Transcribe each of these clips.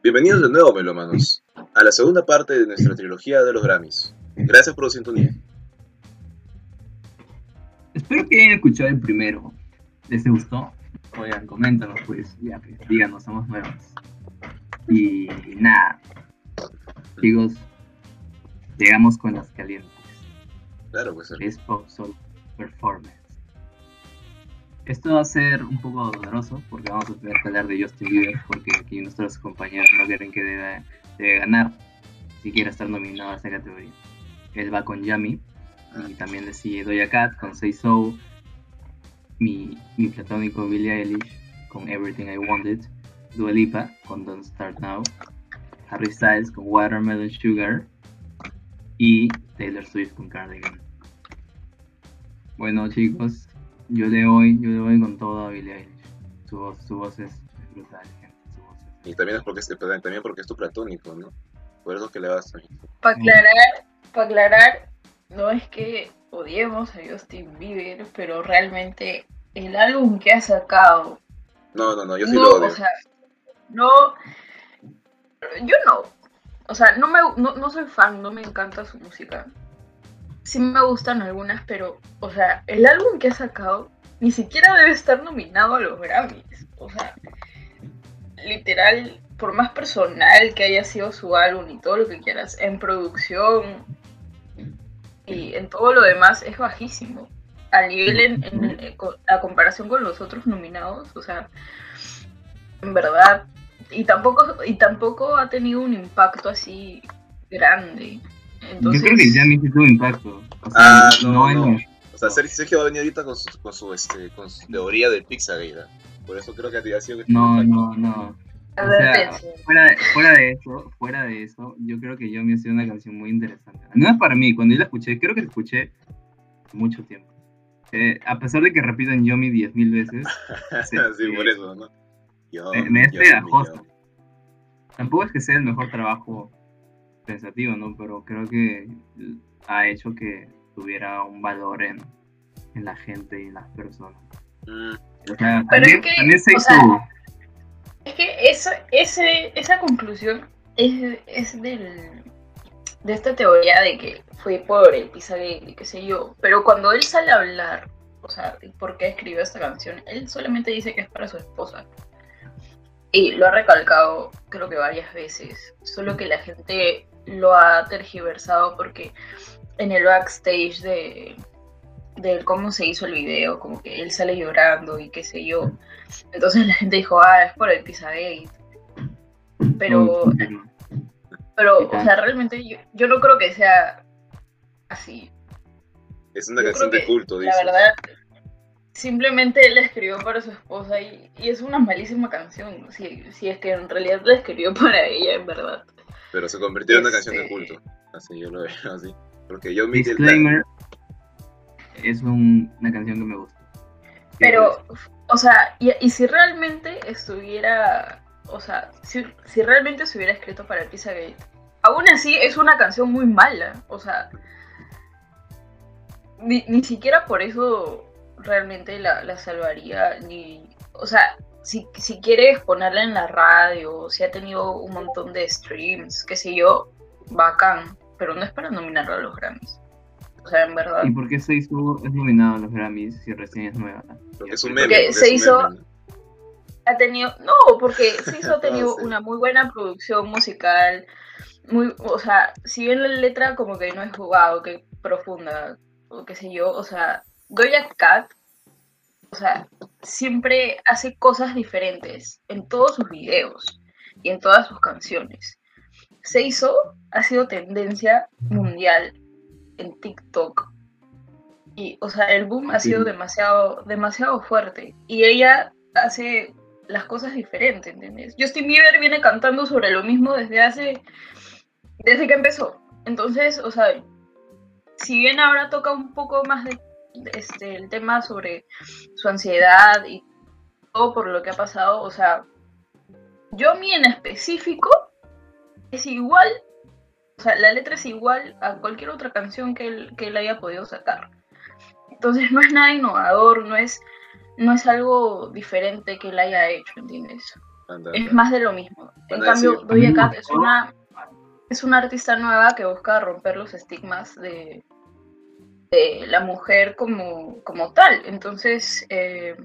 Bienvenidos de nuevo, melomanos, a la segunda parte de nuestra trilogía de los Grammys. Gracias por su sintonía. Espero que hayan escuchado el primero. ¿Les gustó? Oigan, coméntanos, pues, ya, pues, díganos, somos nuevos. Y nada, chicos, llegamos con las calientes. Claro, pues. Es Pop Soul Performance. Esto va a ser un poco doloroso porque vamos a tener que hablar de Justin Bieber porque aquí nuestros compañeros no quieren que debe, debe ganar si quiere estar nominado a esta categoría. Él va con Yami y también le sigue Doja Cat con Say So, mi, mi platónico Billie Eilish con Everything I Wanted, Dua Lipa con Don't Start Now, Harry Styles con Watermelon Sugar y Taylor Swift con Cardigan. Bueno chicos, yo le doy, yo le doy con todo a Billie Eilish. Su voz, su voz es, brutal, gente. Su voz es- Y también es porque es, también porque es tu platónico, ¿no? Por eso que le vas a Para aclarar, para aclarar, no es que odiemos a Justin Bieber, pero realmente el álbum que ha sacado, No, no, no, yo sí no, lo odio. o sea, no, yo no, o sea, no me, no, no soy fan, no me encanta su música. Sí me gustan algunas, pero, o sea, el álbum que ha sacado ni siquiera debe estar nominado a los Grammys. O sea, literal, por más personal que haya sido su álbum y todo lo que quieras, en producción y en todo lo demás es bajísimo. A nivel, en, con- a comparación con los otros nominados, o sea, en verdad, y tampoco, y tampoco ha tenido un impacto así grande. Entonces, Yo creo que Yami sí tuvo impacto. O sea, Ah, no, no. O sea, Sergio, Sergio va a venir ahorita con su, con su, este, con su teoría del Pizzagate. ¿ah? Por eso creo que ha sido que No, impacto. no, no. O sea, advertencia. fuera de, fuera de eso, fuera de eso, yo creo que Yomi ha sido una canción muy interesante. No es para mí, cuando yo la escuché, creo que la escuché mucho tiempo. Eh, a pesar de que repiten Yomi 10.000 veces, Sí, sí, por eso, ¿no? Yo, me, me es yo, pegajosa. yo. Tampoco es que sea el mejor trabajo pensativo, ¿no? Pero creo que ha hecho que tuviera un valor en, en la gente y en las personas. Mm, O sea, Pero también, es que, también se o hizo... sea, Es que eso, ese, esa conclusión es, es del, de esta teoría de que fue por el Pizzagate y qué sé yo. Pero cuando él sale a hablar, o sea, por qué escribió esta canción, él solamente dice que es para su esposa. Y lo ha recalcado creo que varias veces. Solo que la gente lo ha tergiversado porque en el backstage de, de cómo se hizo el video, como que él sale llorando y qué sé yo. Entonces la gente dijo, ah, es por el Pizzagate. Pero, pero o sea, realmente yo, yo no creo que sea así. es una Yo canción de culto, dice. La verdad, simplemente él la escribió para su esposa y, y es una malísima canción. Si, si es que en realidad la escribió para ella, en verdad. Pero se convirtió en una canción de Este- culto. Así yo lo veo así. Porque yo mi Disclaimer, es un- una canción que me gusta. Pero, o sea, y, y si realmente estuviera, o sea, si, si realmente se hubiera escrito para el Pizzagate, aún así es una canción muy mala, o sea, ni, ni siquiera por eso realmente la, la salvaría, ni, o sea, si, si quieres ponerla en la radio, si ha tenido un montón de streams, qué sé yo, bacán, pero no es para nominarlo a los Grammys. O sea, en verdad. ¿Y por qué se hizo, es nominado a los Grammys si recién es nueva? Porque es un meme. Porque porque se hizo- meme, ¿no? ha tenido, no, porque Siso ha tenido No, sí. una muy buena producción musical, muy, o sea, si bien la letra como que no es jugado, que profunda, o qué sé yo, o sea, Doja Cat, o sea, siempre hace cosas diferentes en todos sus videos y en todas sus canciones. Se hizo, ha sido tendencia mundial en TikTok. Y, o sea, el boom ha sido demasiado, demasiado fuerte. Y ella hace las cosas diferentes, ¿entiendes? Justin Bieber viene cantando sobre lo mismo desde hace, desde que empezó. Entonces, o sea, si bien ahora toca un poco más de este, el tema sobre su ansiedad y todo por lo que ha pasado, o sea, Yomi en específico es igual, o sea, la letra es igual a cualquier otra canción que él, que él haya podido sacar. Entonces no es nada innovador, no es, no es algo diferente que él haya hecho, ¿entiendes? Anda, es anda. más de lo mismo. En cambio, Doja "Mm, Cat es ¿no?". una, es una artista nueva que busca romper los estigmas de, de la mujer como, como tal. Entonces, eh,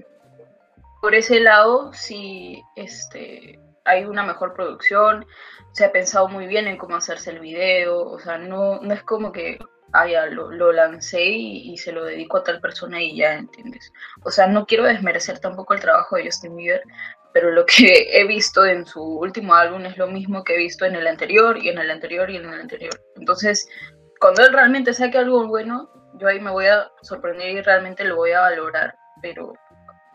por ese lado, sí este, hay una mejor producción, se ha pensado muy bien en cómo hacerse el video, o sea, no, no es como que ah, lo, lo lancé y, y se lo dedico a tal persona y ya, ¿entiendes? O sea, no quiero desmerecer tampoco el trabajo de Justin Bieber, pero lo que he visto en su último álbum es lo mismo que he visto en el anterior y en el anterior y en el anterior. Entonces, cuando él realmente saque algo bueno, yo ahí me voy a sorprender y realmente lo voy a valorar, pero,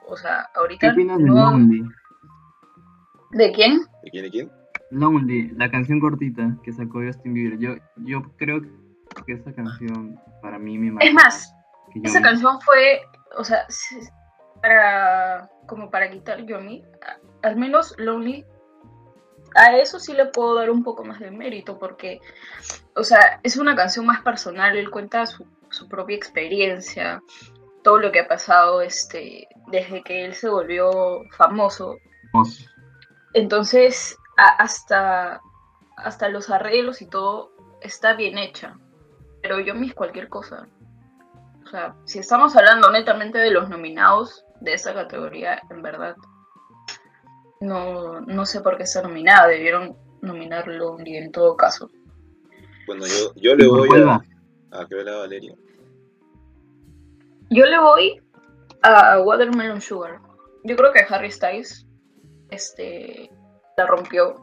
o sea, ¿Qué ahorita opinas de. Lonely? ¿De quién? ¿De quién, de quién? Lonely, la canción cortita que sacó Justin Bieber. Yo, yo creo que esa canción para mí me marcó Es más, esa canción fue, o sea, para como para quitar a- al menos Lonely, a eso sí le puedo dar un poco más de mérito porque, o sea, es una canción más personal, él cuenta su, su propia experiencia, todo lo que ha pasado este, desde que él se volvió famoso. Entonces, a- hasta, hasta los arreglos y todo está bien hecha, pero Yomi es cualquier cosa. O sea, si estamos hablando netamente de los nominados de esa categoría, en verdad, no, no sé por qué está nominada. Debieron nominarlo y en todo caso. Bueno, yo, yo le ¿Y por voy a. ¿A qué la Valeria? Yo le voy a Watermelon Sugar. Yo creo que Harry Styles este, la rompió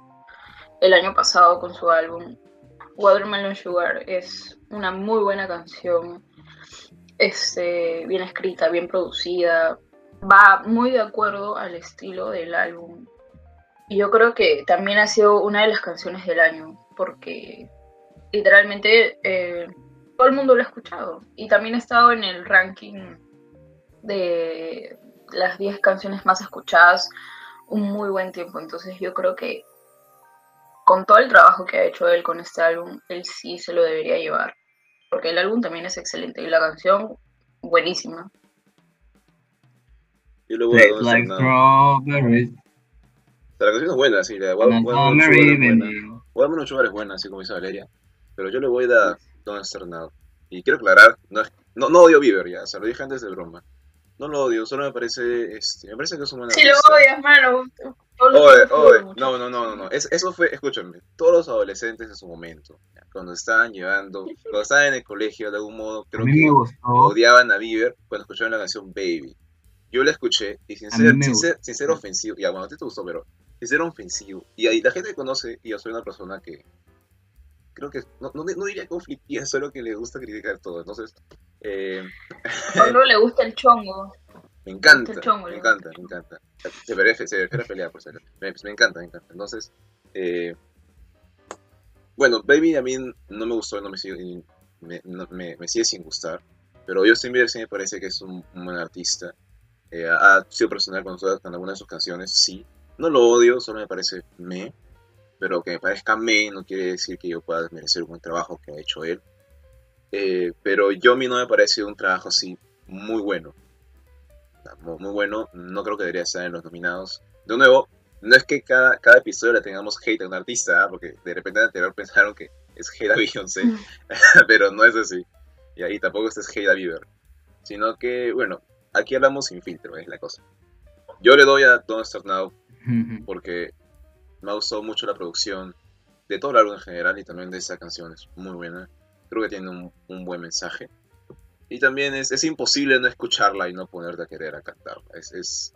el año pasado con su álbum. Watermelon Sugar es una muy buena canción. Este, bien escrita, bien producida. Va muy de acuerdo al estilo del álbum. Y yo creo que también ha sido una de las canciones del año. Porque literalmente eh, todo el mundo lo ha escuchado. Y también ha estado en el ranking de las 10 canciones más escuchadas un muy buen tiempo. Entonces yo creo que con todo el trabajo que ha hecho él con este álbum, él sí se lo debería llevar. Porque el álbum también es excelente y la canción buenísima. Yo le voy a like strawberries. O sea, la canción es buena, sí. La de on a Watermelon summer Sugar es buena. evening. Watermelon Sugar es buena, así como dice Valeria. Pero yo le voy a dar Don't Start Now. Y quiero aclarar, no, es- no, no odio Bieber ya, se lo dije antes de broma. No lo odio, solo me parece, este, me parece que es un buen Si lo odias, mano. Oye, oye, no, no, no, no, no. Es- eso fue, escúchame, todos los adolescentes en su momento, ya, cuando estaban llevando, cuando estaban en el colegio, de algún modo, A creo que odiaban a Bieber cuando escuchaban la canción Baby. Yo la escuché y sin A ser, sin ser, sin ser ofensivo, ya bueno, a ti te gustó, pero sin ser ofensivo. Y ahí la gente que conoce, y yo soy una persona que creo que, no, no, no diría conflictiva, solo que le gusta criticar todo. Entonces, eh, Solo le gusta el chongo. me encanta, chongo, me encanta, me encanta. Se prefiere, se prefiere pelear, por ser. Me, me encanta, me encanta. Entonces, eh, bueno, Baby a mí no me gustó, no me sigue, me, no- me- sigue sin gustar. Pero Justin Bieber sí me parece que es un, un buen artista. Eh, ha ha sido personal con, todas- con algunas de sus canciones, sí. No lo odio, solo me parece me. Pero que me parezca me no quiere decir que yo pueda merecer un buen trabajo que ha hecho él. Eh, pero yo a mí no me parece un trabajo así muy bueno. Muy, muy bueno, no creo que debería estar en los nominados. De nuevo, no es que cada, cada episodio le tengamos hate a un artista, ¿ah? porque de repente en el anterior pensaron que es hate a Beyoncé, pero no es así. Y ahí tampoco es hate a Bieber. Sino que, bueno, aquí hablamos sin filtro, es la cosa. Yo le doy a Don't Start Now porque me ha gustado mucho la producción de todo el álbum en general y también de esa canción, es muy buena. Creo que tiene un, un buen mensaje. Y también es, es imposible no escucharla y no ponerte a querer a cantarla. Es, es,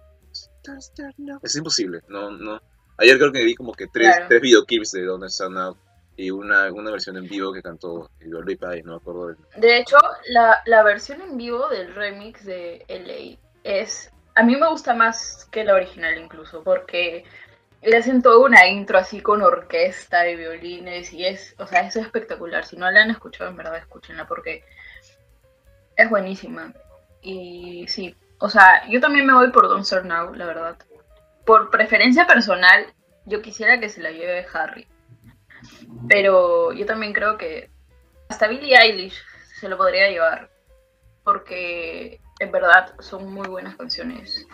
es imposible. No, no. Ayer creo que vi como que tres, Claro. tres videoclips de Don't Start Now y una, una versión en vivo que cantó Dua y no me acuerdo del De hecho, la, la versión en vivo del remix de LA es. A mí me gusta más que la original, incluso, porque le hacen toda una intro así con orquesta y violines, y es. O sea, es espectacular. Si no la han escuchado, en verdad, escúchenla, porque es buenísima. Y sí, o sea, yo también me voy por Don't Start Now, la verdad. Por preferencia personal, yo quisiera que se la lleve Harry. Pero yo también creo que hasta Billie Eilish se lo podría llevar. Porque en verdad son muy buenas canciones.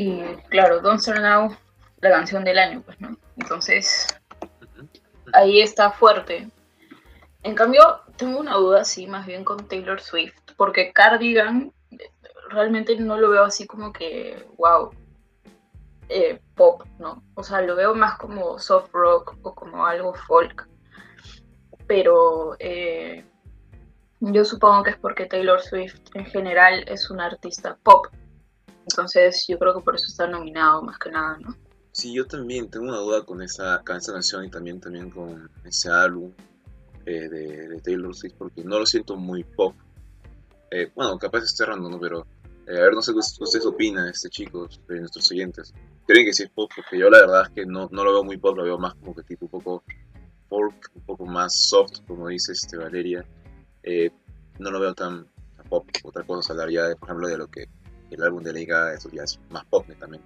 Y claro, Don't Start Now, la canción del año, pues, ¿no? Entonces, ahí está fuerte. En cambio, tengo una duda, sí, más bien con Taylor Swift, porque Cardigan realmente no lo veo así como que, wow, eh, pop, ¿no? O sea, lo veo más como soft rock o como algo folk. Pero eh, yo supongo que es porque Taylor Swift en general es un artista pop. Entonces yo creo que por eso está nominado más que nada, ¿no? Sí, yo también tengo una duda con esa, canción y también, también con ese álbum eh, de, Taylor Swift porque no lo siento muy pop. bueno, capaz esté errando, ¿no? Pero a ver, no sé qué ustedes opinan, este chicos, de nuestros siguientes creen que sí es pop, porque yo la verdad es que no, no lo veo muy pop, lo veo más como que tipo un poco folk, un poco más soft, como dice este Valeria. Eh, no lo veo tan, pop. Otra cosa hablaría, de, por ejemplo, de lo que el álbum de Liga, eso ya es más pop también.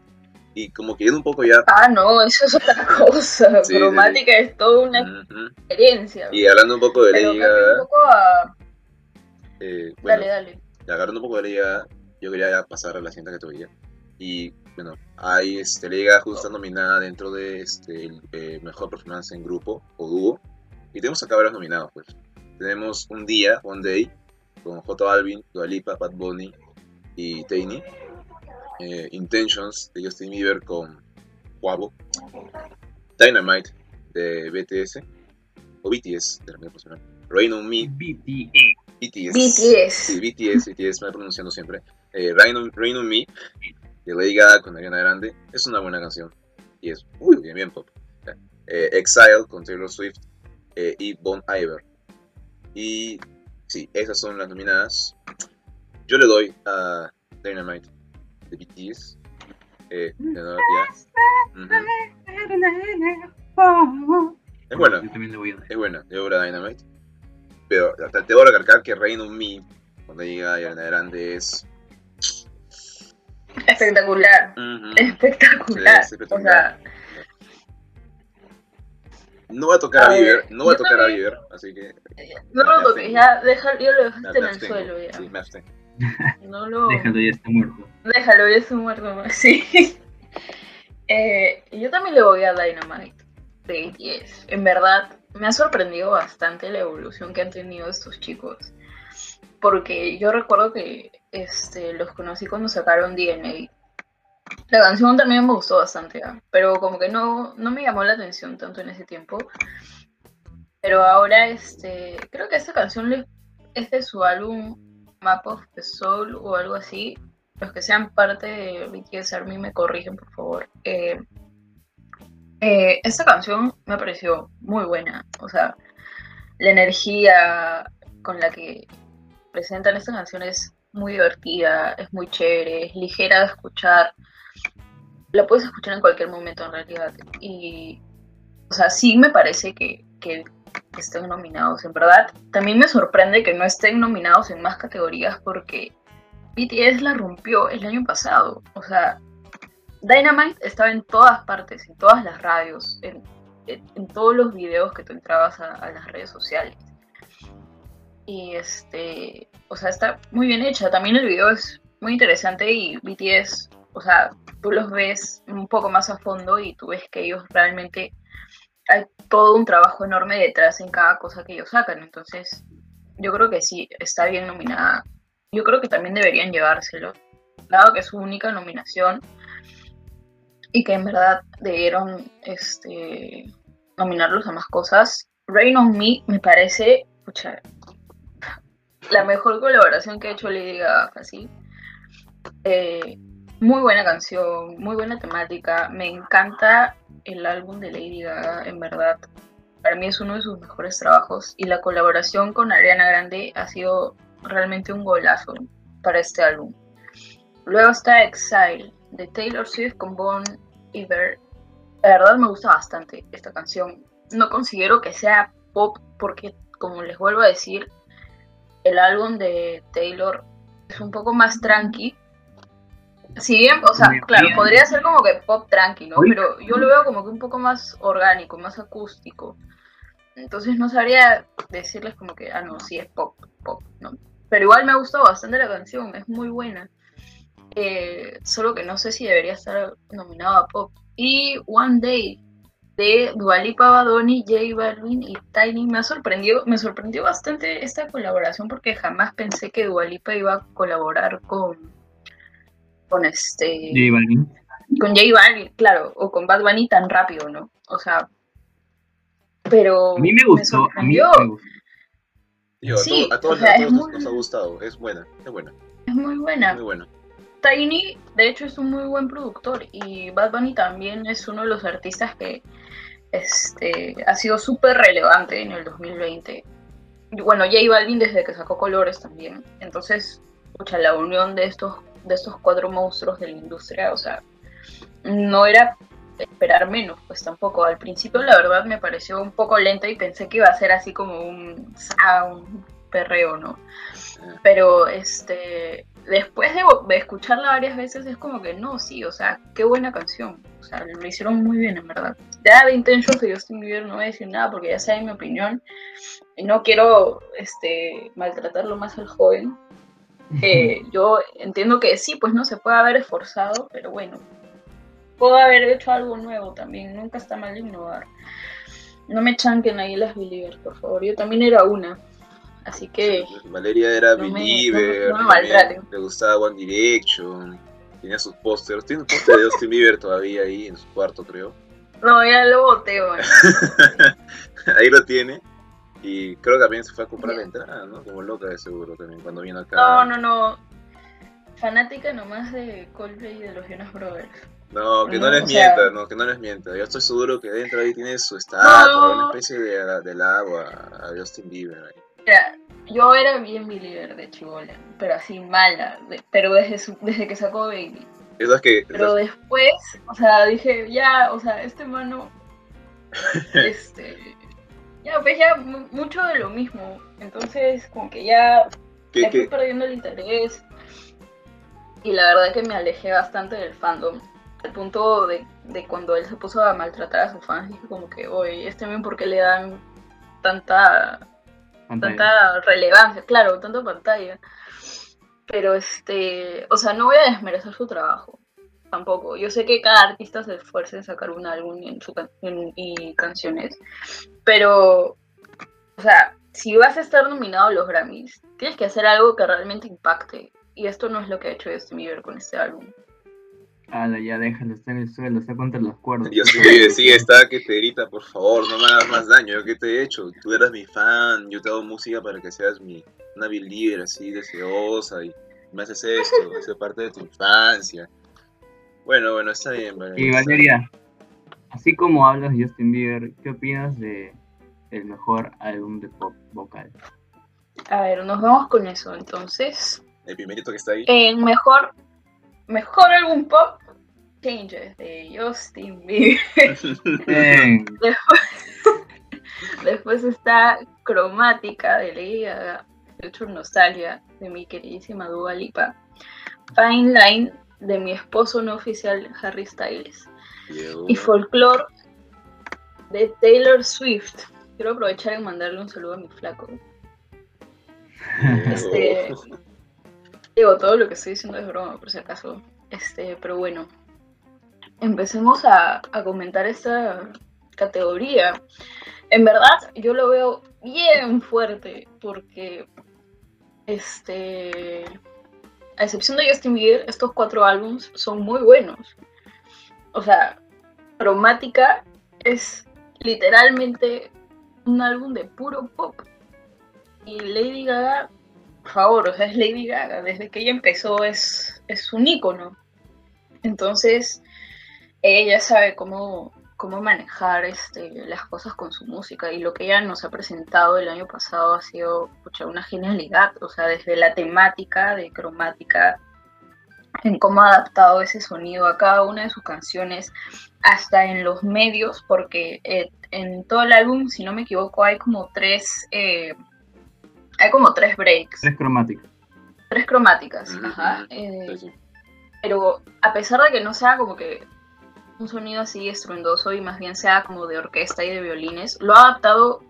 Y como que un poco ya... Ah, no, eso es otra cosa. Cromática es toda una experiencia. Y hablando un poco de Liga... Un poco a... Eh, dale, dale. Agarrando un poco de Liga, yo quería pasar a la siguiente categoría. Y bueno, hay este, Liga justo nominada dentro de este, el eh, mejor performance en grupo o dúo. Y tenemos acá varios nominados, pues. Tenemos Un Día, One Day, con J Balvin, Dua Lipa, Bad Bunny y Tainy. Eh, Intentions de Justin Bieber con Guabo. Dynamite de BTS o BTS de la misma persona. Rain on Me. BTS. BTS. BTS. Sí, BTS, BTS, me pronunciando siempre. Eh, Rain, on, Rain on Me de Lady Gaga con Ariana Grande, es una buena canción. Y es muy bien, bien pop. Eh, Exile con Taylor Swift eh, y Bon Iver. Y sí, esas son las nominadas. Yo le doy a Dynamite de BTS. Eh, Es buena. Yo también le voy a dar. Es buena, yo voy a Dynamite. Pero te voy a recalcar que Rain on Me, cuando llega Ariana Grande, es Espectacular. espectacular. O sea, no va a tocar a, Bieber, no va a tocar a Bieber, así que. No lo toques, ya, déjalo, yo lo dejaste en el suelo ya. Sí, me No lo... Déjalo, ya está muerto. Déjalo, ya está muerto, sí. eh, yo también le voy a Dynamite de 10. En verdad, me ha sorprendido bastante la evolución que han tenido estos chicos. Porque yo recuerdo que este, los conocí cuando sacaron DNA. La canción también me gustó bastante, ¿ah? pero como que no, no me llamó la atención tanto en ese tiempo. Pero ahora, este, creo que esta canción es de su álbum Map of the Soul o algo así. Los que sean parte de BTS Army me corrigen, por favor. Eh, eh, esta canción me pareció muy buena. O sea, la energía con la que presentan estas canciones muy divertida, es muy chévere, es ligera de escuchar. La puedes escuchar en cualquier momento en realidad. Y, o sea, sí me parece que estén nominados, en verdad. También me sorprende que no estén nominados en más categorías porque BTS la rompió el año pasado. O sea, Dynamite estaba en todas partes, en todas las radios, en, en, todos los videos que tú entrabas a las redes sociales. Y este, o sea, está muy bien hecha. También el video es muy interesante y BTS, o sea, tú los ves un poco más a fondo y tú ves que ellos realmente hay todo un trabajo enorme detrás en cada cosa que ellos sacan. Entonces, yo creo que sí, está bien nominada. Yo creo que también deberían llevárselo, dado que es su única nominación y que en verdad debieron este, nominarlos a más cosas. Rain on Me me parece, escucha, la mejor colaboración que ha hecho Lady Gaga, así. Eh, muy buena canción, muy buena temática. Me encanta el álbum de Lady Gaga, en verdad. Para mí es uno de sus mejores trabajos. Y la colaboración con Ariana Grande ha sido realmente un golazo para este álbum. Luego está Exile, de Taylor Swift con Bon Iver. La verdad me gusta bastante esta canción. No considero que sea pop porque, como les vuelvo a decir, el álbum de Taylor es un poco más tranqui. Si bien, o sea, claro, podría ser como que pop tranqui, ¿no? Pero yo lo veo como que un poco más orgánico, más acústico. Entonces no sabría decirles como que, ah, no, sí es pop, pop, ¿no? Pero igual me ha gustado bastante la canción, es muy buena. eh, solo que no sé si debería estar nominado a Pop. Y One Day de Dualipa Badoni, J Balvin y Tiny me ha sorprendido, me sorprendió bastante esta colaboración porque jamás pensé que Dualipa iba a colaborar con con este J Balvin. con J Balvin, claro, o con Bad Bunny tan rápido, ¿no? O sea, pero A mí me gustó, a mí me gustó. A, Sí, a todos, o sea, a es todos nos, muy- nos ha gustado, es buena, es buena, es muy buena. muy buena. Tiny, de hecho, es un muy buen productor y Bad Bunny también es uno de los artistas que este, ha sido súper relevante en el 2020. Y Bueno, J Balvin desde que sacó Colores también. Entonces, pucha, la unión de estos, de estos cuatro monstruos de la industria, o sea, no era esperar menos, pues tampoco. Al principio, la verdad, me pareció un poco lenta y pensé que iba a ser así como un, ah, un perreo, ¿no? Pero este después de, de escucharla varias veces es como que no, sí, o sea, qué buena canción. O sea, lo hicieron muy bien, en verdad. Ya de Intentions de Justin Bieber no voy a decir nada porque ya saben mi opinión. No quiero este maltratarlo más al joven. Eh, yo entiendo que sí, pues no se puede haber esforzado, pero bueno, puedo haber hecho algo nuevo también. Nunca está mal innovar. No me chanquen ahí las Believers, por favor. Yo también era una. Así que Valeria era No me- Believer, no me- no me también maltraten. le gustaba One Direction, tenía sus pósters, tiene un póster de Justin Bieber todavía ahí en su cuarto creo, no, ya lo boté, bueno. ahí lo tiene, y creo que también se fue a comprar la entrada, ¿no? Como loca de seguro también cuando vino acá. No, no, no. Fanática nomás de Coldplay y de los Jonas Brothers. No, que no, No, les sea- mienta, no, que no les mienta. Yo estoy seguro que dentro ahí tiene su estatua, No. una especie de del agua a Justin Bieber. ahí. Mira, yo era bien believer de chivola, pero así mala, de- pero desde, su- desde que sacó Baby. Esas que, Pero esas- después, o sea, dije, ya, o sea, este mano, este, ya, pues ya mu- mucho de lo mismo. Entonces, como que ya me fui perdiendo el interés. Y la verdad que me alejé bastante del fandom. Al punto de, de cuando él se puso a maltratar a sus fans, dije como que, oye, este men, ¿por qué le dan tanta, Pantalla. tanta relevancia? Claro, tanta pantalla. Pero este, o sea, no voy a desmerecer su trabajo. Tampoco. Yo sé que cada artista se esfuerza en sacar un álbum en su can- en- y canciones. Pero, o sea, si vas a estar nominado a los Grammys, tienes que hacer algo que realmente impacte. Y esto no es lo que ha hecho Justin Bieber con este álbum. Ala, ya déjalo, está en el suelo, está contra los cuerdos. Justin Bieber sí está que te grita, por favor, no me hagas más daño, ¿yo qué te he hecho? Tú eras mi fan, yo te hago música para que seas mi, una believer así deseosa y me haces esto, hace parte de tu infancia. Bueno, bueno, está bien, Valeria. Y. Valeria, así como hablas de Justin Bieber, ¿qué opinas de el mejor álbum de pop vocal? A ver, nos vamos con eso. Entonces, El primerito que está ahí. el mejor, mejor álbum pop, Changes, de Justin Bieber. Después está Cromática de Lady Gaga, Future Nostalgia de mi queridísima Dua Lipa, Fine Line de mi esposo no oficial Harry Styles y Folklore de Taylor Swift. Quiero aprovechar y mandarle un saludo a mi flaco. Este- Digo, todo lo que estoy diciendo es broma, por si acaso. Este, pero bueno. Empecemos a, a comentar esta categoría. En verdad, yo lo veo bien fuerte. Porque este. A excepción de Justin Bieber, estos cuatro álbums son muy buenos. O sea, Chromática es literalmente un álbum de puro pop. Y Lady Gaga por favor, o sea, es Lady Gaga, desde que ella empezó es, es un ícono. Entonces, ella sabe cómo, cómo manejar este, las cosas con su música y lo que ella nos ha presentado el año pasado ha sido pucha, una genialidad, o sea, desde la temática de cromática, en cómo ha adaptado ese sonido a cada una de sus canciones, hasta en los medios, porque eh, en todo el álbum, si no me equivoco, hay como tres... eh, hay como tres breaks, tres cromáticas. tres cromáticas, ajá. eh, Sí, sí. pero a pesar de que no sea como que un sonido así estruendoso y más bien sea como de orquesta y de violines, lo ha adaptado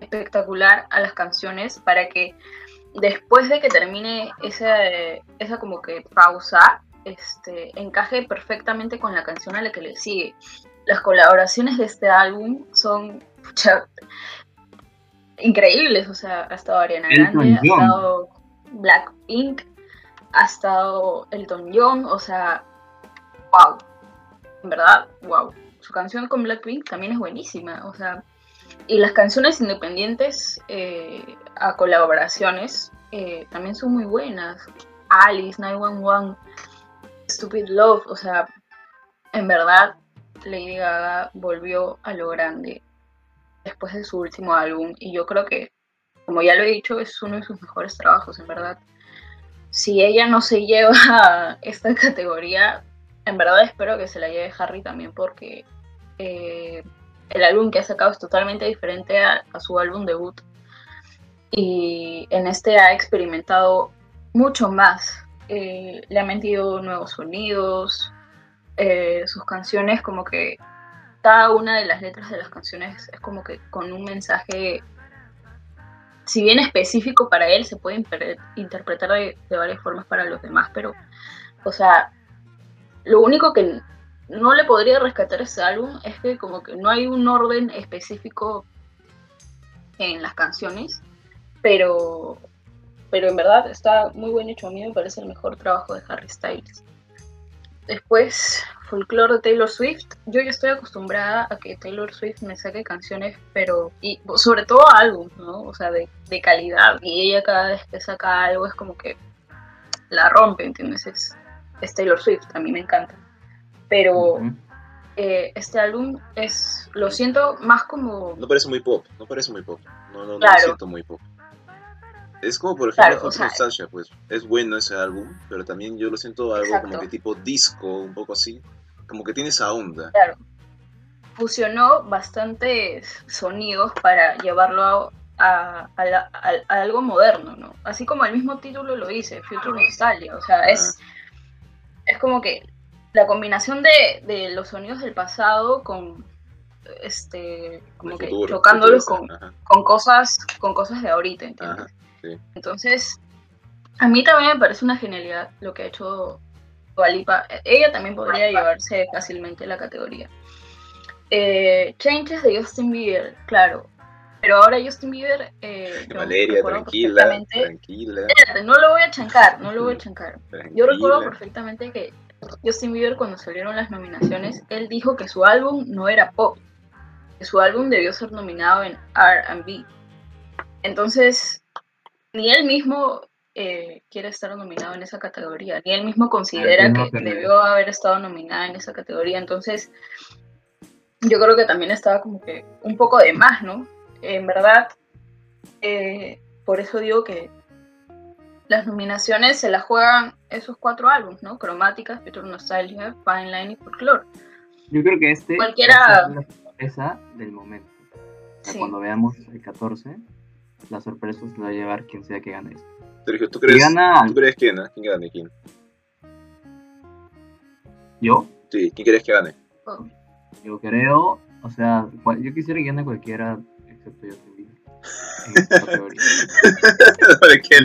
espectacular a las canciones para que después de que termine esa, esa como que pausa, este, encaje perfectamente con la canción a la que le sigue. Las colaboraciones de este álbum son pucha, increíbles, o sea, ha estado Ariana Grande, ha estado Blackpink, ha estado Elton John, o sea, wow, en verdad, wow. Su canción con Blackpink también es buenísima, o sea, y las canciones independientes eh, a colaboraciones eh, también son muy buenas. Alice, 911, Stupid Love, o sea, en verdad Lady Gaga volvió a lo grande después de su último álbum y yo creo que, como ya lo he dicho, es uno de sus mejores trabajos, en verdad. Si ella no se lleva esta categoría, en verdad espero que se la lleve Harry también porque eh, el álbum que ha sacado es totalmente diferente a, su álbum debut. Y en este ha experimentado mucho más. Eh, le ha metido nuevos sonidos, eh, sus canciones como que cada una de las letras de las canciones es como que con un mensaje, si bien específico para él, se puede interpretar de, de varias formas para los demás, pero, o sea, lo único que no le podría rescatar ese álbum es que como que no hay un orden específico en las canciones, pero, pero en verdad está muy bien hecho. A mí me parece el mejor trabajo de Harry Styles. Después, Folklore de Taylor Swift. Yo ya estoy acostumbrada a que Taylor Swift me saque canciones, pero, y sobre todo álbumes, ¿no? O sea, de, de calidad. Y ella cada vez que saca algo es como que la rompe, ¿entiendes? Es, es Taylor Swift, a mí me encanta pero eh, este álbum es, lo siento más como... No parece muy pop, no parece muy pop, no, no, lo siento muy pop. Es como, por ejemplo, claro, pues es bueno ese álbum, pero también yo lo siento algo como que tipo disco, un poco así, como que tiene esa onda. Claro. Fusionó bastantes sonidos para llevarlo a, algo moderno, ¿no? Así como el mismo título lo dice, Future Nostalgia, o sea, es, es como que la combinación de, los sonidos del pasado con este como que chocándolos con, cosas con cosas de ahorita ¿entiendes? entonces a mí también me parece una genialidad lo que ha hecho Dualipa ella también podría llevarse fácilmente la categoría. Eh, Changes de Justin Bieber claro pero ahora Justin Bieber eh, Valeria, tranquila, tranquila. Espérate, no lo voy a chancar, no lo voy a chancar. Yo recuerdo perfectamente que Justin Bieber cuando salieron las nominaciones, él dijo que su álbum no era pop, que su álbum debió ser nominado en RB. Entonces, ni él mismo eh, quiere estar nominado en esa categoría, ni él mismo considera que debió haber estado nominada en esa categoría. Entonces, yo creo que también estaba como que un poco de más, ¿no? En verdad, eh, por eso digo que las nominaciones se las juegan esos cuatro álbumes, ¿no? Cromática, Future Nostalgia, Fine Line y Folklore. Yo creo que este Cualquiera... es la sorpresa del momento. Cuando veamos el 14, la sorpresa se la va a llevar quien sea que gane esto. Sergio, ¿tú crees, ¿tú crees quién, quién gane? ¿Quién? ¿Yo? Sí, ¿quién crees que gane? Oh. Yo creo, o sea, yo quisiera que gane cualquiera excepto yo el que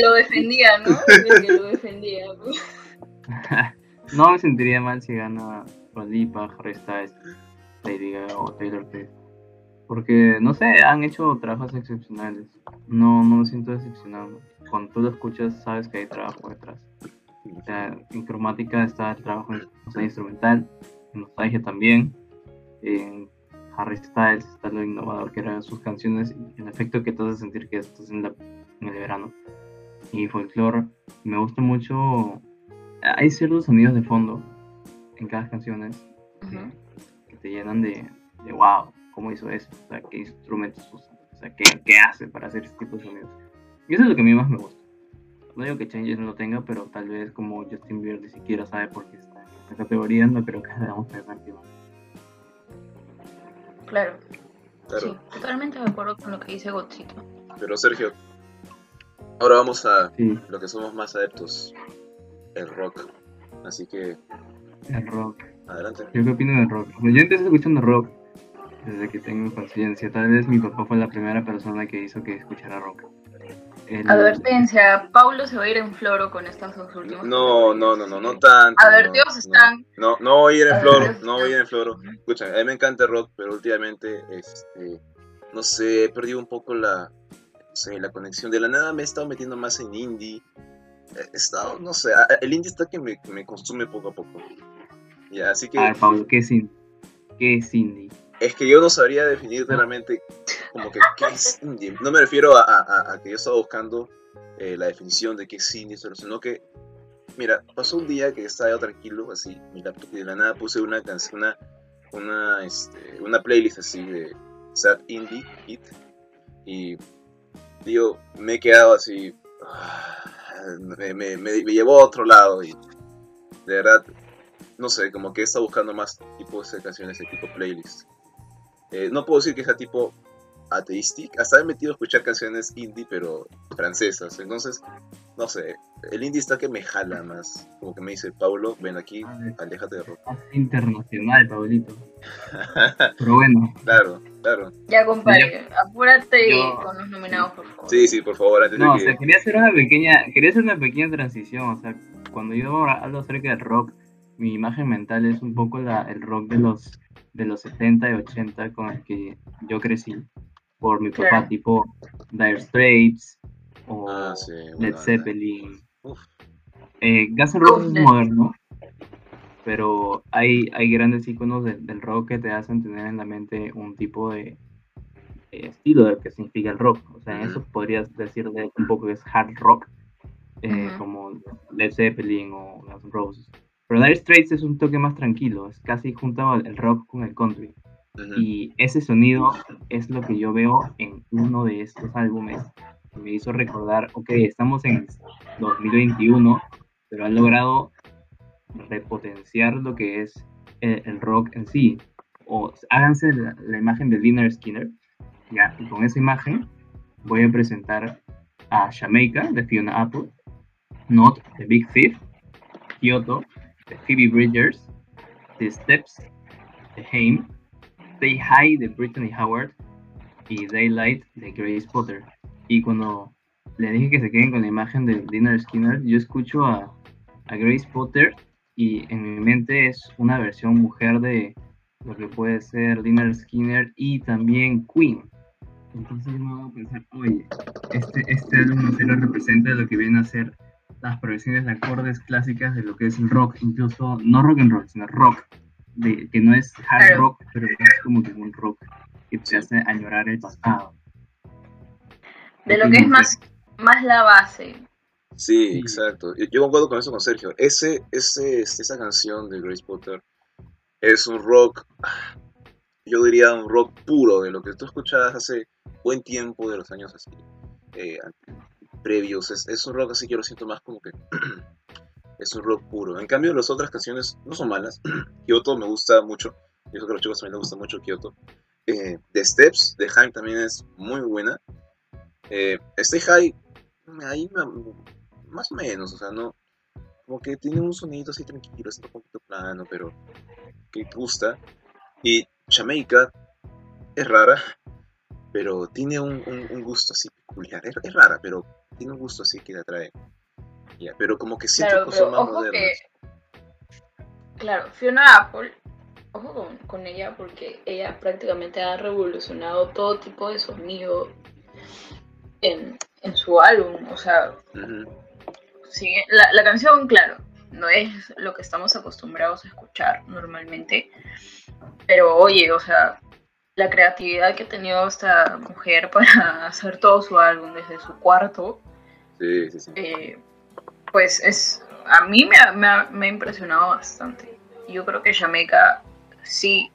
lo defendía, ¿no? El que lo defendía. no me sentiría mal si gana Rolipa, Harry Styles, Lady Gaga o Taylor Swift. Porque, no sé, han hecho trabajos excepcionales. No, no me siento decepcionado. Cuando tú lo escuchas, sabes que hay trabajo detrás. O sea, en cromática está el trabajo en instrumental, en nostalgia también, en Harry Styles, está lo innovador que eran sus canciones el efecto que te hace sentir que estás en, el verano. Y folklore, me gusta mucho. Hay ciertos sonidos de fondo en cada canción que, te llenan de, de, wow, ¿cómo hizo eso? O sea, ¿qué instrumentos usa? O sea, ¿qué, ¿qué, hace para hacer este tipo de sonidos? Y eso es lo que a mí más me gusta. No digo que Changes no lo tenga, pero tal vez como Justin Bieber ni siquiera sabe por qué está en esta categoría, no creo que debamos pensar Claro. Sí, totalmente de acuerdo con lo que dice Godzito. Pero Sergio, ahora vamos a lo que somos más adeptos, el rock. Así que... El rock. Adelante. ¿Yo qué opino del rock? yo empecé escuchando rock desde que tengo conciencia. Tal vez mi papá fue la primera persona que hizo que escuchara rock. El- Advertencia, Paulo se va a ir en floro con estas dos últimas. No, no, no, no, no tanto. Advertidos no, están. No, no voy a ir en floro, no voy a ir en floro. Escucha, a mí me encanta el rock, pero últimamente, este, no sé, he perdido un poco la, no sé, la conexión. De la nada me he estado metiendo más en indie. He estado, no sé, a- el indie está que me, me consume poco a poco. Ya, así que A ver, Pablo, ¿qué es indie? ¿Qué es indie? es que yo no sabría definir realmente como que qué es indie. No me refiero a, que yo estaba buscando eh, la definición de qué es indie, sino que, mira, pasó un día que estaba yo tranquilo, así, mi laptop, y de la nada puse una canción, una, una, este, playlist así de Sad Indie Hit, y, digo, me he quedado así, ah, me, me- me- me llevó a otro lado, y de verdad, no sé, como que he estado buscando más tipos de canciones de tipo playlist. Eh, no puedo decir que sea tipo ateístic, hasta he metido a escuchar canciones indie, pero francesas. Entonces, no sé, el indie está que me jala más. Como que me dice, Paulo, ven aquí, aléjate de rock. más internacional, Pablito. Pero bueno, claro, claro. Ya, compadre, apúrate Yo- con los nominados, por favor. Sí, sí, por favor, antes no, o de sea, que... quería hacer una pequeña, quería hacer una pequeña transición, o sea, cuando yo hablo acerca del rock, mi imagen mental es un poco la, el rock de los de los 70 y 80 con el que yo crecí por mi papá, Claro. tipo Dire Straits o Ah, sí, Led. Zeppelin. Eh, Guns N' Roses es moderno, pero hay, hay grandes iconos del- del rock que te hacen tener en la mente un tipo de eh, estilo de lo que significa el rock. O sea, en Ujú. eso podrías decir de un poco que es hard rock, eh, como Led Zeppelin o Guns N' Roses. Pero Dire Straits es un toque más tranquilo, es casi junto el rock con el country. Ujú. Y ese sonido es lo que yo veo en uno de estos álbumes. que Me hizo recordar, ok, estamos en 2021, pero han logrado repotenciar lo que es el, el rock en sí. O háganse la, la imagen de Lynyrd Skinner, ya, y con esa imagen voy a presentar a Jamaica de Fiona Apple, Not de Big Thief, Kyoto de Phoebe Bridgers, The Steps de Haim, Stay High de Brittany Howard y Daylight de Grace Potter. Y cuando le dije que se queden con la imagen de Dinner Skinner, yo escucho a, a Grace Potter y en mi mente es una versión mujer de lo que puede ser Dinner Skinner y también Queen. Entonces yo me voy a pensar, oye, este, este álbum no solo representa lo que viene a ser las progresiones de acordes clásicas de lo que es el rock, incluso no rock and roll, sino rock, de, que no es hard Claro. rock, pero es como que un rock que te hace añorar el pasado. De lo que es más, más la base. Sí, Sí. exacto. Yo, concuerdo con eso con Sergio. Ese, ese, este, esa canción de Grace Potter es un rock, yo diría un rock puro, de lo que tú escuchabas hace buen tiempo, de los años así, eh, previos. Es, es un rock así que yo lo siento más como que es un rock puro. En cambio, las otras canciones no son malas. Kyoto me gusta mucho. Yo creo que a los chicos también les gusta mucho Kyoto. Eh, The Steps de Haim también es muy buena. Eh, Stay High, ahí más o menos, o sea, no. Como que tiene un sonido así tranquilo, es un poquito plano, pero que gusta. Y Jamaica es rara, pero tiene un, gusto así peculiar. Es, es rara, pero tiene un gusto así que le atrae. Pero como que siento Claro, cosas más ojo modernas. que. Claro, Fiona Apple, ojo con, con ella porque ella prácticamente ha revolucionado todo tipo de sonido en, en su álbum. O sea, sí, la, la canción, claro, no es lo que estamos acostumbrados a escuchar normalmente. Pero oye, o sea, la creatividad que ha tenido esta mujer para hacer todo su álbum desde su cuarto Sí, sí, sí. eh, pues es a mí me ha, me ha- me ha impresionado bastante. Yo creo que Jamaica sí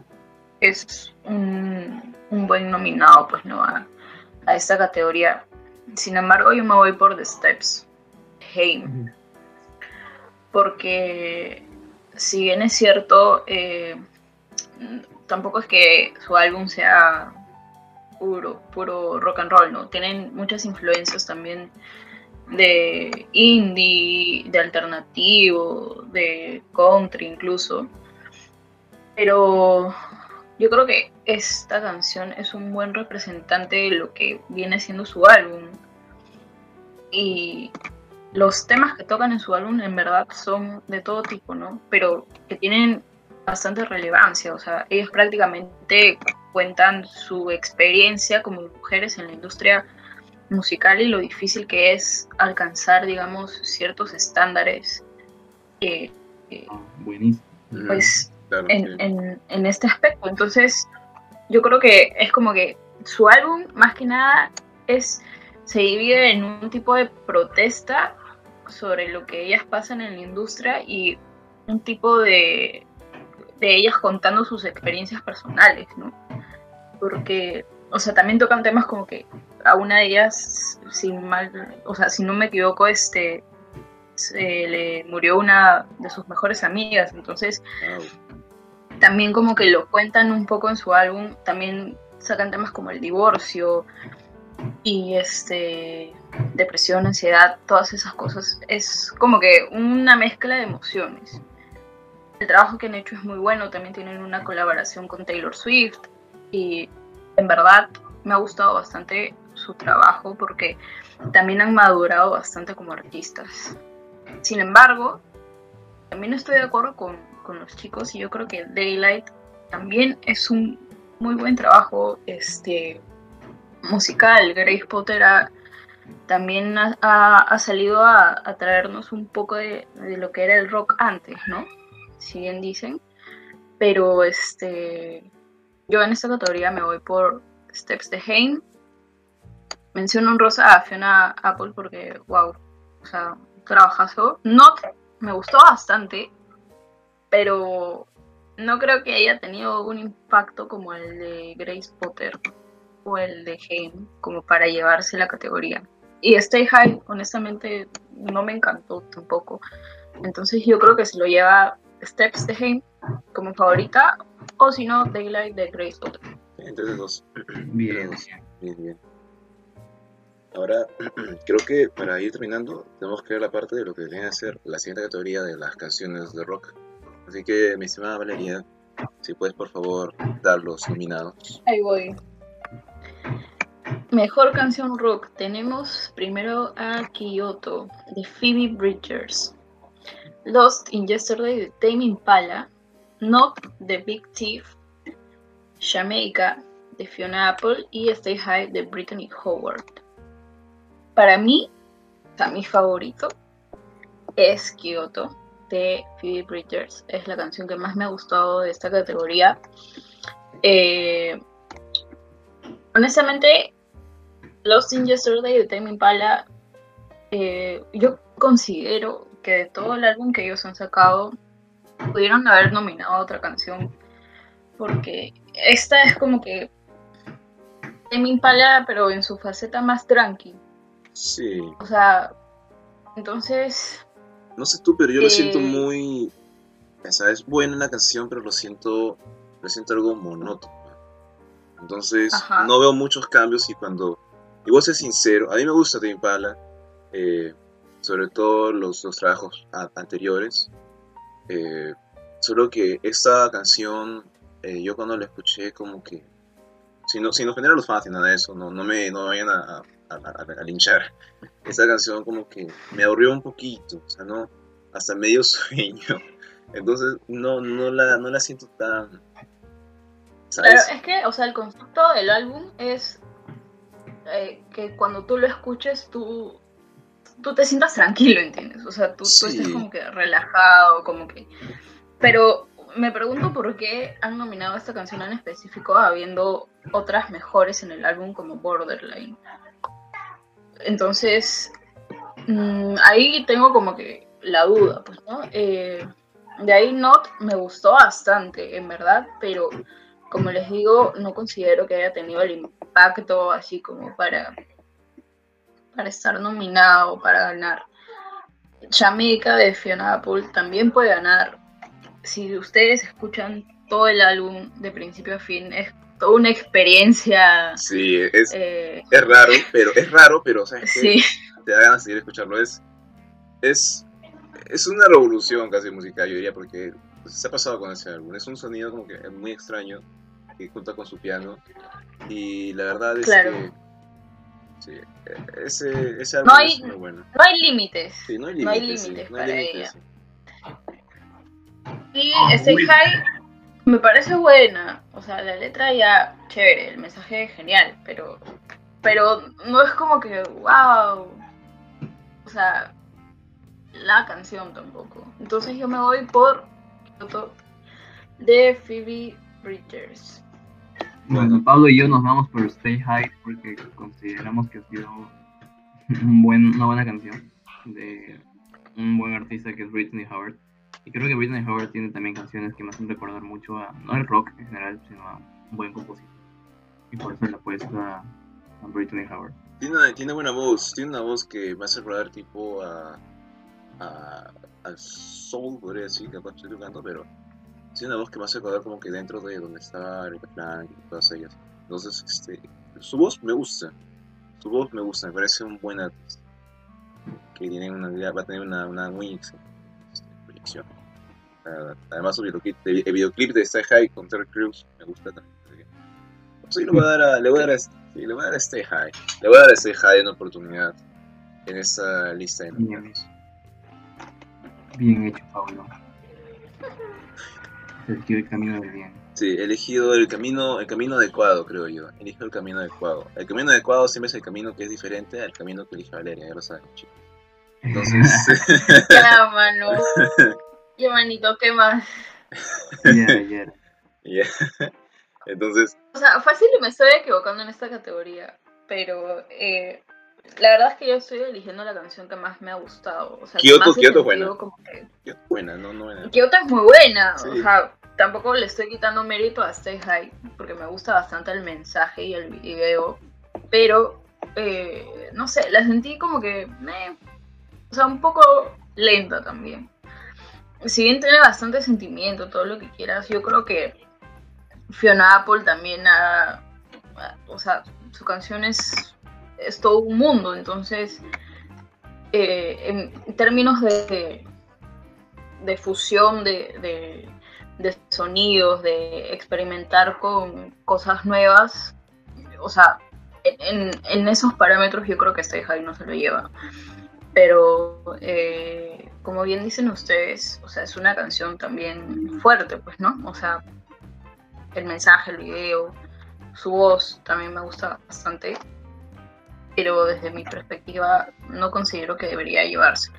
es un, un buen nominado pues no a, a esta categoría. Sin embargo, yo me voy por The Steps, Haim, porque si bien es cierto, eh, tampoco es que su álbum sea puro, puro rock and roll, ¿no? Tienen muchas influencias también de indie, de alternativo, de country incluso. Pero yo creo que esta canción es un buen representante de lo que viene siendo su álbum. y los temas que tocan en su álbum en verdad son de todo tipo, ¿no? Pero que tienen bastante relevancia, o sea, ellos prácticamente cuentan su experiencia como mujeres en la industria musical y lo difícil que es alcanzar, digamos, ciertos estándares. Eh, eh, Buenísimo. pues Claro, en, en- en este aspecto. Entonces, yo creo que es como que su álbum, más que nada, es se divide en un tipo de protesta sobre lo que ellas pasan en la industria y un tipo de, de ellas contando sus experiencias personales, ¿no? Porque, o sea, también tocan temas como que a una de ellas, sin mal, o sea, si no me equivoco, este se le murió una de sus mejores amigas, entonces también como que lo cuentan un poco en su álbum, también sacan temas como el divorcio y este depresión, ansiedad, todas esas cosas. Es como que una mezcla de emociones. El trabajo que han hecho es muy bueno, también tienen una colaboración con Taylor Swift y en verdad me ha gustado bastante su trabajo porque también han madurado bastante como artistas. Sin embargo, también estoy de acuerdo con, con los chicos y yo creo que Daylight también es un muy buen trabajo este, musical. Grace Potter también ha, ha- ha salido a, a traernos un poco de, de lo que era el rock antes, ¿no? Si bien dicen. Pero este, yo en esta categoría me voy por Steps de Haim. Menciono un rosa a Fiona Apple porque, wow, o sea, trabajazo. Not me gustó bastante, pero no creo que haya tenido un impacto como el de Grace Potter o el de Haim como para llevarse la categoría. Y Stay High, honestamente, no me encantó tampoco. Entonces yo creo que se lo lleva Steps de Haim como favorita, o si no, Daylight de Grace Potter. Entre los dos. Bien. Bien, bien. Ahora, creo que para ir terminando, tenemos que ver la parte de lo que viene a ser la siguiente categoría de las canciones de rock. Así que, mi estimada Valeria, si puedes por favor dar los nominados. Ahí voy. Mejor canción rock. Tenemos primero a Kyoto de Phoebe Bridgers. Lost in Yesterday de Tame Impala. Not de Big Thief. Jamaica de Fiona Apple y Stay High de Brittany Howard. Para mí, o mi favorito es Kyoto de Phoebe Bridgers. Es la canción que más me ha gustado de esta categoría. Eh, honestamente, Lost in Yesterday de Tame Impala, eh, yo considero que de todo el álbum que ellos han sacado, pudieron haber nominado a otra canción. Porque esta es como que Tame Impala, pero en su faceta más tranqui. Sí, O sea, entonces, no sé tú, pero yo lo Eh. siento muy... O sea, es buena la canción, pero lo siento, lo siento algo monótono. Entonces, Ajá. no veo muchos cambios y cuando... Y voy a ser sincero, a mí me gusta Tame Impala, eh, sobre todo los, los trabajos anteriores. eh, solo que esta canción, eh, yo cuando la escuché como que... Sin, sin ofender a los fans ni nada de eso, no, no me no vayan a, a, a- a linchar. Esta canción como que me aburrió un poquito, o sea, no, hasta medio sueño. Entonces no, no, la, no la siento tan... Claro, ¿Sabes? es que, o sea, el concepto del álbum es eh, que cuando tú lo escuches, tú, tú te sientas tranquilo, ¿entiendes? O sea, tú, tú Sí. estés como que relajado, como que... Pero me pregunto por qué han nominado esta canción en específico habiendo otras mejores en el álbum como Borderline. Entonces, mm, ahí tengo como que la duda, pues, ¿no? Eh, de ahí Not me gustó bastante, en verdad, pero como les digo, no considero que haya tenido el impacto así como para, para estar nominado, para ganar. Jamaica de Fiona Apple también puede ganar. Si ustedes escuchan todo el álbum de principio a fin, es toda una experiencia. Sí, es, eh, es raro, pero es raro, pero ¿sabes sí, te da ganas de seguir escucharlo. Es, es, es una revolución casi musical, yo diría, porque se ha pasado con ese álbum. Es un sonido como que muy extraño que junta con su piano. Y la verdad es Claro. que Sí, ese, ese No álbum hay- es muy bueno. No hay límites. Sí, no hay no hay límites. sí, límites no para ella. sí. Y bueno. High me parece buena. O sea, la letra ya chévere, el mensaje genial, pero pero no es como que wow. O sea, la canción tampoco. Entonces yo me voy por de Phoebe Bridgers. Bueno, Pablo y yo nos vamos por Stay High porque consideramos que ha sido un buen, una buena canción de un buen artista que es Britney Howard. Y creo que Britney Howard tiene también canciones que me hacen recordar mucho a, no al rock en general, sino a un buen compositor. Y por eso la apuesto a, Britney Howard. Tiene, una, tiene buena voz, tiene una voz que me hace recordar tipo a, a soul, podría decir, que estoy tocando, pero tiene una voz que me hace recordar como que dentro de donde está Aretha Franklin y todas ellas. Entonces, este, su voz me gusta, su voz me gusta, me parece un buen artista, que tiene una, va a tener una, una muy este, proyección. Además, el videoclip, el videoclip de Stay High con Terry Crews me gusta también. Sí, le voy a dar a, le voy a dar a, sí, le voy a dar a Stay High. Le voy a dar a Stay High una oportunidad en esa lista de nominados. Bien hecho, Pablo. Eligió el camino del bien. Sí, he elegido el camino, el camino adecuado, creo yo. Elijo el camino adecuado. El camino adecuado siempre es el camino que es diferente al camino que elige Valeria, ya lo saben, chicos. Entonces, Ya, mano. Ya, manito, ¿qué más? Ya, ya. ya. Entonces, O sea, fácil y me estoy equivocando en esta categoría, pero eh, la verdad es que yo estoy eligiendo la canción que más me ha gustado. O sea, Kyoto- Kyoto es buena. como que- qué buena, no, no buena. Kyoto es muy buena, Sí. o sea, tampoco le estoy quitando mérito a Stay High, porque me gusta bastante el mensaje y el video, pero, eh, no sé, la sentí como que, meh, o sea, un poco lenta también. Si bien tiene bastante sentimiento, todo lo que quieras, yo creo que Fiona Apple también ha, o sea, su canción es, es todo un mundo, entonces, eh, en términos de, de fusión de, de- sonidos, de experimentar con cosas nuevas, o sea, en, en- esos parámetros yo creo que Stay High no se lo lleva. Pero, eh, como bien dicen ustedes, o sea, es una canción también fuerte, pues, ¿no? O sea, el mensaje, el video, su voz también me gusta bastante. Pero desde mi perspectiva no considero que debería llevarse.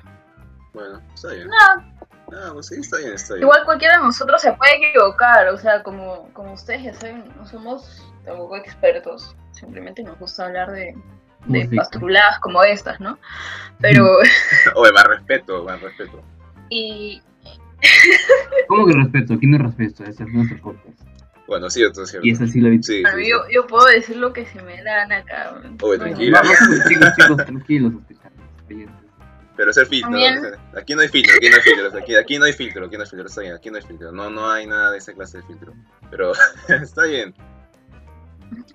Bueno, está bien. No, Ah, pues sí, está bien, está bien. Igual cualquiera de nosotros se puede equivocar, o sea, como, como ustedes ya saben, no somos tampoco expertos, simplemente nos gusta hablar de, de Música. pastruladas como estas, ¿no? Pero, Oye, más respeto, más respeto. y ¿Cómo que respeto? Aquí no respeto, ese es nuestro podcast. Bueno, cierto, cierto. Y ese sí lo he visto. Sí, sí, yo, yo puedo decir lo que se me da la acá. Oye, no, chicos, chicos, tranquilos. Pero es el filtro. Aquí no hay filtro, aquí no hay filtro, aquí, aquí no hay filtro, aquí no hay filtro, está bien, aquí no hay filtro. No, no hay nada de esa clase de filtro. Pero está bien.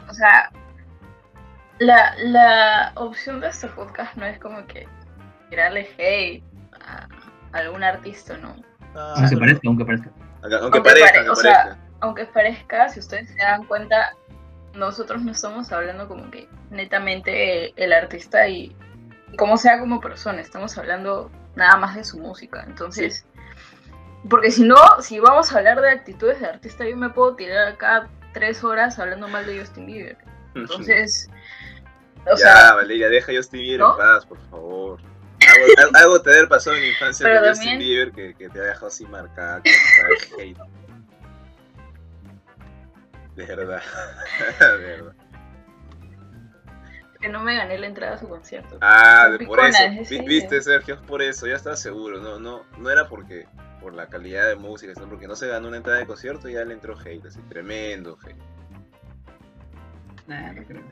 O sea, la, la opción de este podcast no es como que tirarle hate a, a algún artista, ¿no? Ah, Aunque solo- parezca, aunque parezca. Aunque, aunque Aunque parezca, pare- aunque o sea, parezca. Aunque parezca, si ustedes se dan cuenta, nosotros no estamos hablando como que netamente el, el artista y, y como sea como persona, estamos hablando nada más de su música. Entonces, porque si no, si vamos a hablar de actitudes de artista, yo me puedo tirar acá tres horas hablando mal de Justin Bieber. Entonces, o ya, sea, Valeria, deja a Justin Bieber ¿no? en paz, por favor. Algo, al- algo te debe pasado en la infancia Pero con Justin también- Bieber que, que te ha dejado así marcada verdad. De verdad. que no me gané la entrada a su concierto. Ah, de- por eso. Viste, Sergio, es por eso, ya estaba seguro. No, no, no era porque por la calidad de música, sino porque no se ganó una entrada de concierto y ya le entró hate, así, tremendo hate. Nah, no creo.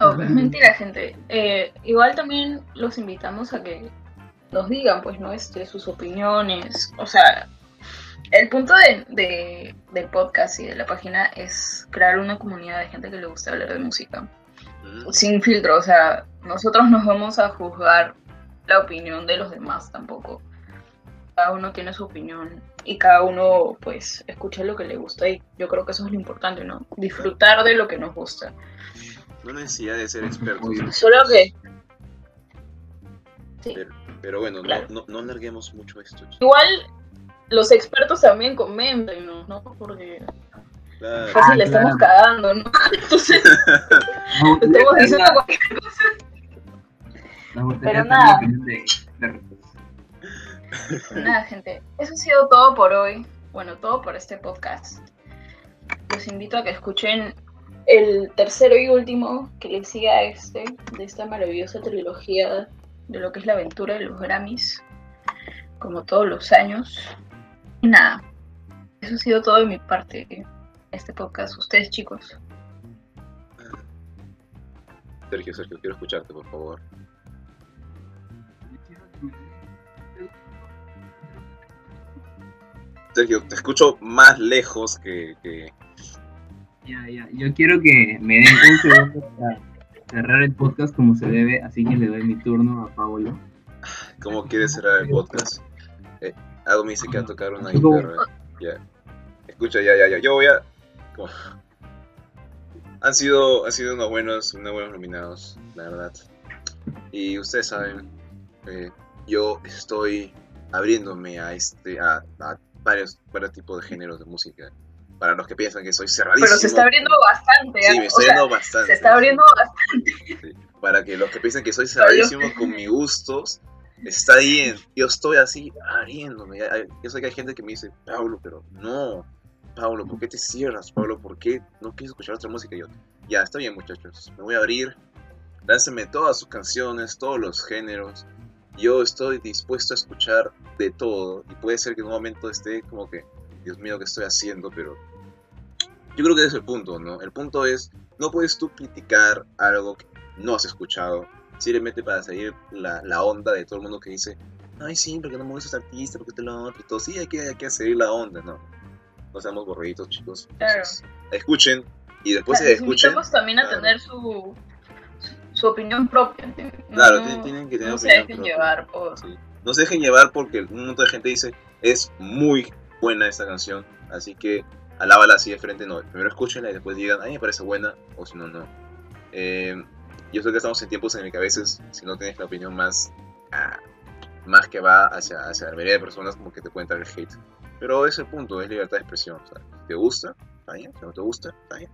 Oh, es mentira, gente. Eh, igual también los invitamos a que nos digan, pues, ¿no? Este, sus opiniones. O sea, el punto de, de- del podcast y de la página es crear una comunidad de gente que le gusta hablar de música. Mm. Sin filtro, o sea, nosotros nos vamos a juzgar la opinión de los demás tampoco. Cada uno tiene su opinión y cada uno, pues, escucha lo que le gusta y yo creo que eso es lo importante, ¿no? Disfrutar de lo que nos gusta. no necesidad de ser expertos. Obvio. Solo que. Sí. Pero, pero bueno, Claro. no, no, no alarguemos mucho esto. Igual los expertos también comenten, ¿no? ¿no? Porque Claro. fácil Ah, le estamos claro. cagando, ¿no? Entonces No, estamos diciendo la- cualquier cosa. Pero nada. Nada, gente. Eso ha sido todo por hoy. Bueno, todo por este podcast. Los invito a que escuchen el tercero y último que le siga a este, de esta maravillosa trilogía de lo que es la aventura de los Grammys, como todos los años. Y nada, eso ha sido todo de mi parte, este podcast. Ustedes, chicos. Sergio, Sergio, quiero escucharte, por favor. Sergio, te escucho más lejos que... que- Ya, ya. Yo quiero que me den un segundo para cerrar el podcast como se debe, así que le doy mi turno a Pablo. ¿Cómo quieres cerrar el podcast? Eh, algo me dice que va a tocar una guitarra. Ya. Escucha, ya, ya, ya. Yo voy a... como- Han sido, han sido unos buenos, unos buenos nominados, la verdad. Y ustedes saben, eh, yo estoy abriéndome a este, a, a varios, varios tipos de géneros de música. Para los que piensan que soy cerradísimo. Pero se está abriendo bastante. Sí, ¿ah? me estoy sea, abriendo bastante. se está abriendo bastante. Para que los que piensan que soy cerradísimo con mis gustos, está bien. Yo estoy así abriéndome. Yo sé que hay gente que me dice, Pablo, pero no. Pablo, ¿por qué te cierras? Pablo, ¿por qué no quieres escuchar otra música? Y yo, ya, está bien, muchachos. Me voy a abrir. Láncenme todas sus canciones, todos los géneros. Yo estoy dispuesto a escuchar de todo. Y puede ser que en un momento esté como que, Dios mío, ¿qué estoy haciendo? Pero yo creo que ese es el punto, ¿no? El punto es, no puedes tú criticar algo que no has escuchado, simplemente para seguir la, la onda de todo el mundo que dice, ay, sí, porque no me gusta ese artista, porque te lo otro, y todo, sí, hay que, hay que seguir la onda, ¿no? No seamos borreguitos, chicos. Claro. Entonces, escuchen, y después Claro, de los escuchen, también a claro. tener su, su opinión propia. ¿no? claro, tienen, que tener no se dejen propia. llevar por... Sí. No se dejen llevar porque un montón de gente dice, es muy buena esta canción, así que alábala así de frente, no, primero escúchenla y después digan, a mí me parece buena, o si no, no. Eh, yo sé que estamos en tiempos en el que a veces, si no tienes la opinión más, ah, más que va hacia, hacia la mayoría de personas, como que te puede entrar el hate. Pero ese es el punto, es libertad de expresión. o sea, si te gusta, está bien, si no te gusta, está bien.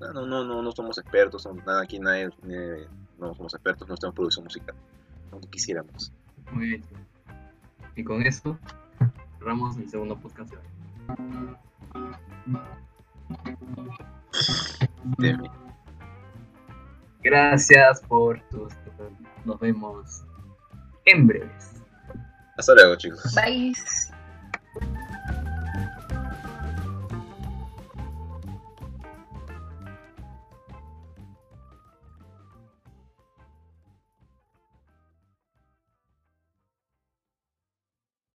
No, no, no, no, no somos expertos, no- nada, aquí nadie, eh, no somos expertos, no estamos en producción musical, aunque quisiéramos. Muy bien. Y con esto cerramos el segundo podcast. de hoy. Gracias por tus. Nos vemos en breves. Hasta luego, chicos. Bye.